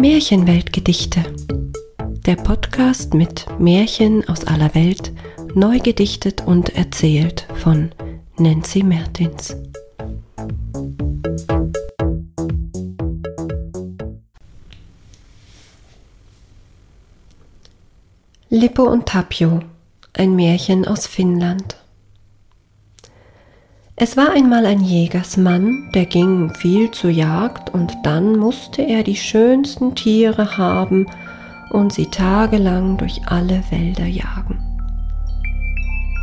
Märchenweltgedichte. Der Podcast mit Märchen aus aller Welt, neu gedichtet und erzählt von Nancy Mertins. Lippo und Tapio, ein Märchen aus Finnland. Es war einmal ein Jägersmann, der ging viel zur Jagd und dann musste er die schönsten Tiere haben und sie tagelang durch alle Wälder jagen.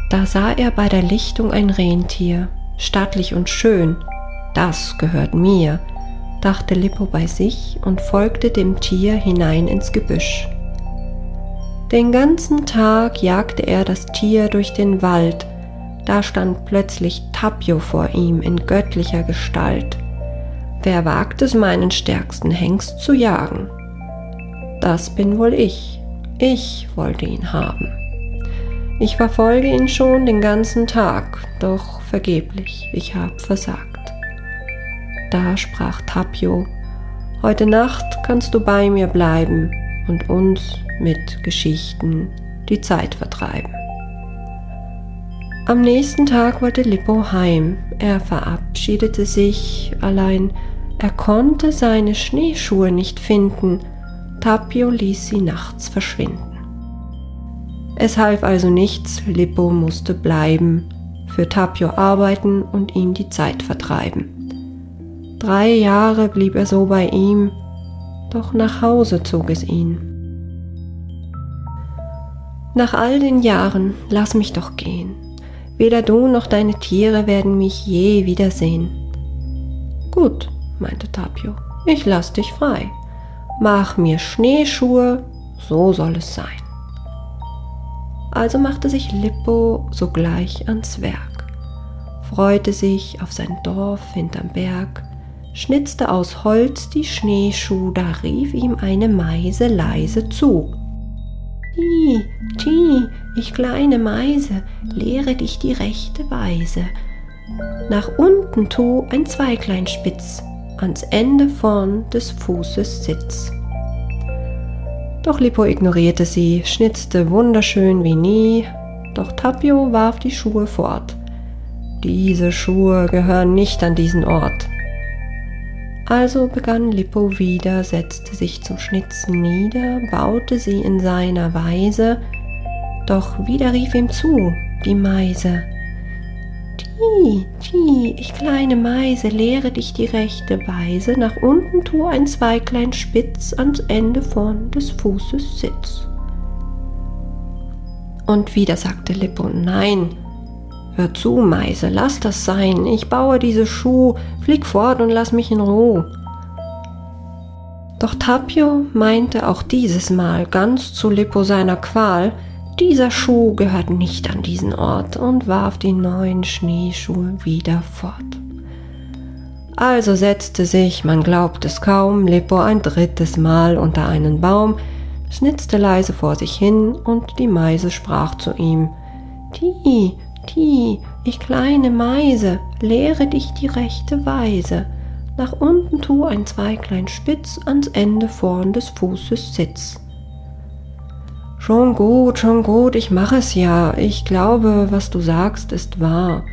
Da sah er bei der Lichtung ein Rentier, stattlich und schön, das gehört mir, dachte Lippo bei sich und folgte dem Tier hinein ins Gebüsch. Den ganzen Tag jagte er das Tier durch den Wald, da stand plötzlich Tapio vor ihm in göttlicher Gestalt. Wer wagt es, meinen stärksten Hengst zu jagen? Das bin wohl ich. Ich wollte ihn haben. Ich verfolge ihn schon den ganzen Tag, doch vergeblich, ich hab versagt. Da sprach Tapio, heute Nacht kannst du bei mir bleiben und uns mit Geschichten die Zeit vertreiben. Am nächsten Tag wollte Lippo heim. Er verabschiedete sich, allein er konnte seine Schneeschuhe nicht finden. Tapio ließ sie nachts verschwinden. Es half also nichts, Lippo musste bleiben, für Tapio arbeiten und ihm die Zeit vertreiben. Drei Jahre blieb er so bei ihm, doch nach Hause zog es ihn. Nach all den Jahren lass mich doch gehen. Weder du noch deine Tiere werden mich je wiedersehen. Gut, meinte Tapio, ich lass dich frei. Mach mir Schneeschuhe, so soll es sein. Also machte sich Lippo sogleich ans Werk, freute sich auf sein Dorf hinterm Berg, schnitzte aus Holz die Schneeschuh, da rief ihm eine Meise leise zu. Ti, ti, ich kleine Meise, lehre dich die rechte Weise. Nach unten tu ein Zweiglein spitz, ans Ende vorn des Fußes Sitz. Doch Lippo ignorierte sie, schnitzte wunderschön wie nie, doch Tapio warf die Schuhe fort. Diese Schuhe gehören nicht an diesen Ort. Also begann Lippo wieder, setzte sich zum Schnitzen nieder, baute sie in seiner Weise, doch wieder rief ihm zu die Meise. Ti, ti, ich kleine Meise, lehre dich die rechte Weise, nach unten tu ein Zweiglein spitz, ans Ende vorn des Fußes sitz. Und wieder sagte Lippo, nein, Hör zu, Meise, lass das sein. Ich baue diese Schuh, flieg fort und lass mich in Ruhe. Doch Tapio meinte auch dieses Mal ganz zu Lippo seiner Qual, dieser Schuh gehört nicht an diesen Ort und warf die neuen Schneeschuhe wieder fort. Also setzte sich, man glaubt es kaum, Lippo ein drittes Mal unter einen Baum, schnitzte leise vor sich hin und die Meise sprach zu ihm, Die, Ti, ich kleine Meise, lehre dich die rechte Weise. Nach unten tu ein Zweiglein spitz, ans Ende vorn des Fußes sitz. Schon gut, schon gut, ich mach es ja. Ich glaube, was du sagst, ist wahr.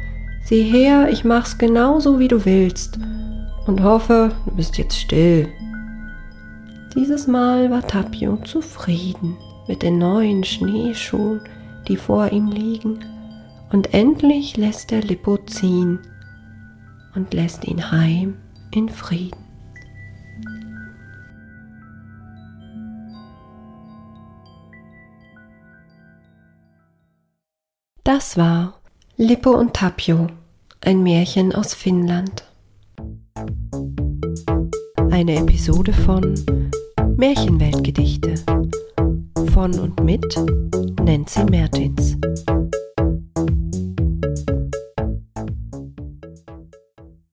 Sieh her, ich mach's genauso, wie du willst. Und hoffe, du bist jetzt still. Dieses Mal war Tapio zufrieden mit den neuen Schneeschuhen, die vor ihm liegen und endlich lässt er Lippo ziehen und lässt ihn heim in Frieden. Das war Lippo und Tapio, ein Märchen aus Finnland. Eine Episode von Märchenweltgedichte von und mit Nancy Mertins.